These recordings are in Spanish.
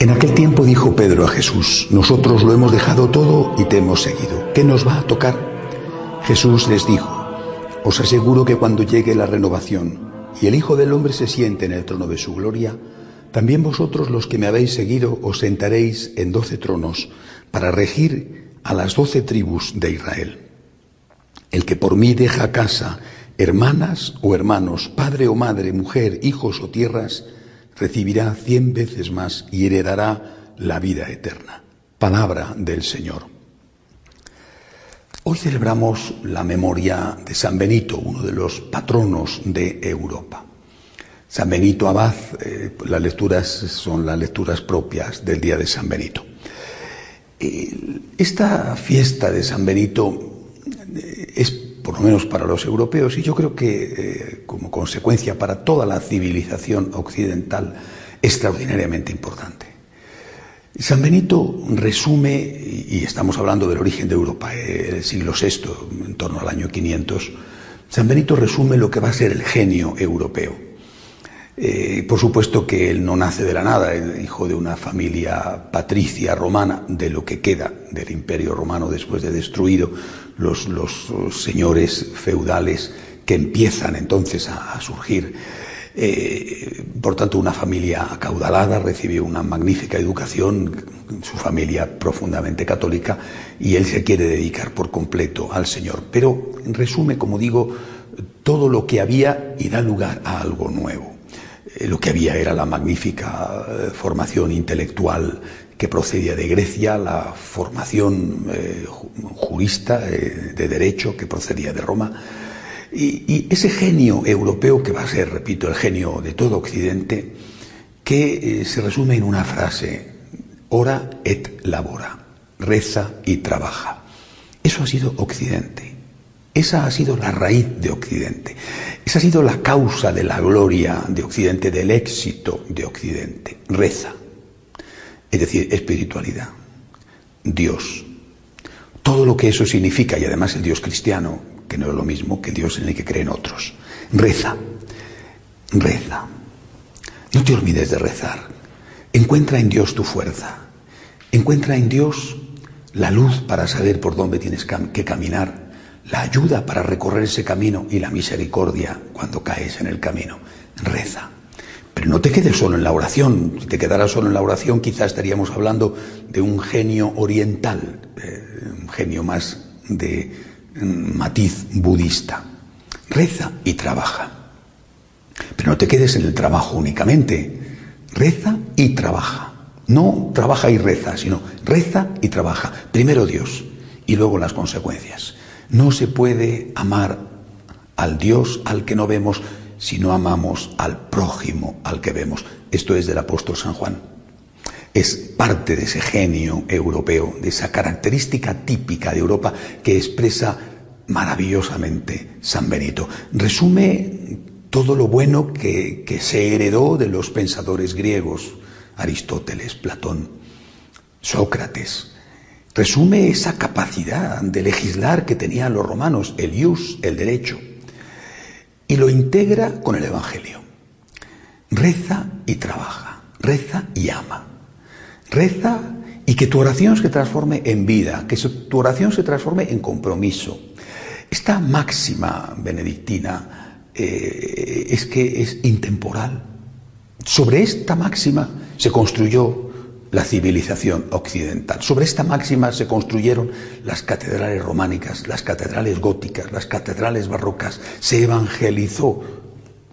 En aquel tiempo dijo Pedro a Jesús, nosotros lo hemos dejado todo y te hemos seguido. ¿Qué nos va a tocar? Jesús les dijo, os aseguro que cuando llegue la renovación y el Hijo del Hombre se siente en el trono de su gloria, también vosotros los que me habéis seguido os sentaréis en doce tronos para regir a las doce tribus de Israel. El que por mí deja casa, hermanas o hermanos, padre o madre, mujer, hijos o tierras, recibirá cien veces más y heredará la vida eterna. Palabra del Señor. Hoy celebramos la memoria de San Benito, uno de los patronos de Europa. San Benito Abad, eh, las lecturas son las lecturas propias del día de San Benito. esta fiesta de San Benito eh, es por lo menos para los europeos, y yo creo que eh, como consecuencia para toda la civilización occidental, extraordinariamente importante. San Benito resume, y estamos hablando del origen de Europa, el siglo VI, en torno al año 500, San Benito resume lo que va a ser el genio europeo. Eh, por supuesto que él no nace de la nada, es hijo de una familia patricia romana, de lo que queda del imperio romano después de destruido, los, señores feudales que empiezan entonces a, surgir. Eh, por tanto, una familia acaudalada, recibió una magnífica educación, su familia profundamente católica, y él se quiere dedicar por completo al Señor. Pero resume, como digo, todo lo que había y da lugar a algo nuevo. Eh, lo que había era la magnífica eh, formación intelectual que procedía de Grecia, la formación eh, jurista de derecho que procedía de Roma, y, ese genio europeo que va a ser, repito, el genio de todo Occidente, que se resume en una frase, ora et labora, reza y trabaja. Eso ha sido Occidente. Esa ha sido la raíz de Occidente. Esa ha sido la causa de la gloria de Occidente, del éxito de Occidente. Reza. Es decir, espiritualidad. Dios. Todo lo que eso significa, y además el Dios cristiano, que no es lo mismo que Dios en el que creen otros. Reza. Reza. No te olvides de rezar. Encuentra en Dios tu fuerza. Encuentra en Dios la luz para saber por dónde tienes que caminar la ayuda para recorrer ese camino y la misericordia cuando caes en el camino. Reza. Pero no te quedes solo en la oración. Si te quedaras solo en la oración, quizás estaríamos hablando de un genio oriental, eh, un genio más de mm, matiz budista. Reza y trabaja. Pero no te quedes en el trabajo únicamente. Reza y trabaja. No trabaja y reza, sino reza y trabaja. Primero Dios y luego las consecuencias. No se puede amar al Dios al que no vemos si no amamos al prójimo al que vemos. Esto es del apóstol San Juan. Es parte de ese genio europeo, de esa característica típica de Europa que expresa maravillosamente San Benito. Resume todo lo bueno que, que se heredó de los pensadores griegos, Aristóteles, Platón, Sócrates, resume esa capacidad de legislar que tenían los romanos, el ius, el derecho, y lo integra con el Evangelio. Reza y trabaja, reza y ama. Reza y que tu oración se transforme en vida, que tu oración se transforme en compromiso. Esta máxima benedictina eh, es que es intemporal. Sobre esta máxima se construyó la civilización occidental. Sobre esta máxima se construyeron las catedrales románicas, las catedrales góticas, las catedrales barrocas. Se evangelizó,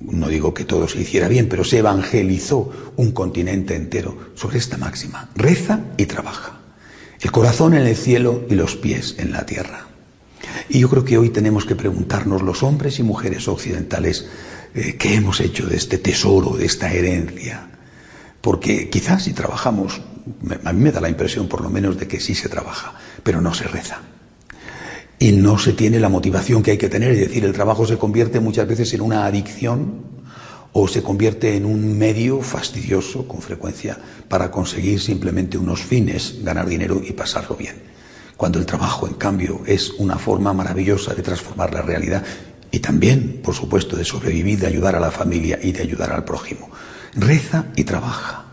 no digo que todo se hiciera bien, pero se evangelizó un continente entero sobre esta máxima. Reza y trabaja. El corazón en el cielo y los pies en la tierra. Y yo creo que hoy tenemos que preguntarnos los hombres y mujeres occidentales eh, qué hemos hecho de este tesoro, de esta herencia. Porque quizás si trabajamos, a mí me da la impresión por lo menos de que sí se trabaja, pero no se reza. Y no se tiene la motivación que hay que tener, es decir, el trabajo se convierte muchas veces en una adicción o se convierte en un medio fastidioso con frecuencia para conseguir simplemente unos fines, ganar dinero y pasarlo bien. Cuando el trabajo, en cambio, es una forma maravillosa de transformar la realidad y también, por supuesto, de sobrevivir, de ayudar a la familia y de ayudar al prójimo. Reza y trabaja.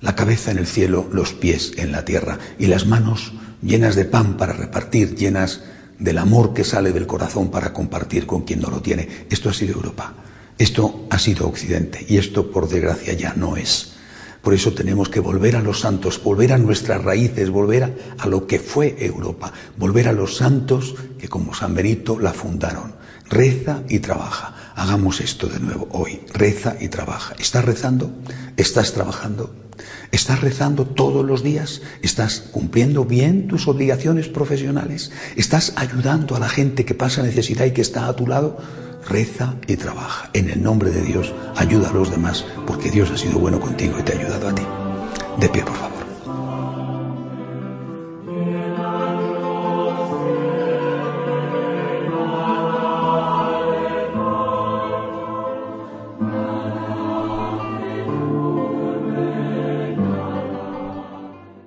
La cabeza en el cielo, los pies en la tierra y las manos llenas de pan para repartir, llenas del amor que sale del corazón para compartir con quien no lo tiene. Esto ha sido Europa. Esto ha sido Occidente y esto, por desgracia, ya no es. Por eso tenemos que volver a los santos, volver a nuestras raíces, volver a, lo que fue Europa, volver a los santos que como San Benito la fundaron. Reza y trabaja. Hagamos esto de nuevo hoy. Reza y trabaja. ¿Estás rezando? ¿Estás trabajando? ¿Estás rezando todos los días? ¿Estás cumpliendo bien tus obligaciones profesionales? ¿Estás ayudando a la gente que pasa necesidad y que está a tu lado? Reza y trabaja. En el nombre de Dios, ayuda a los demás, porque Dios ha sido bueno contigo y te ha ayudado a ti. De pie, por favor.